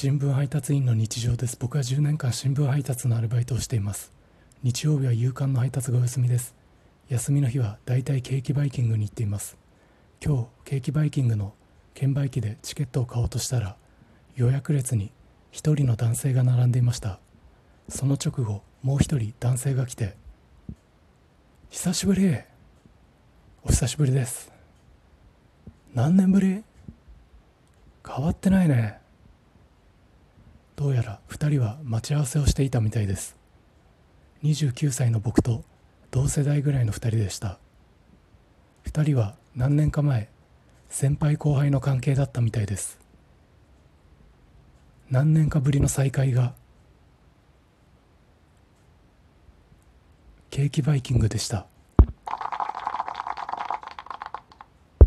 新聞配達員の日常です。僕は10年間新聞配達のアルバイトをしています。日曜日は夕刊の配達がお休みです。休みの日はだいたいケーキバイキングに行っています。今日ケーキバイキングの券売機でチケットを買おうとしたら予約列に一人の男性が並んでいました。その直後もう一人男性が来て「久しぶり。お久しぶりです。何年ぶり？変わってないね。どうやら2人は待ち合わせをしていたみたいです。29歳の僕と同世代ぐらいの2人でした。2人は何年か前先輩後輩の関係だったみたいです。何年かぶりの再会がケーキバイキングでした。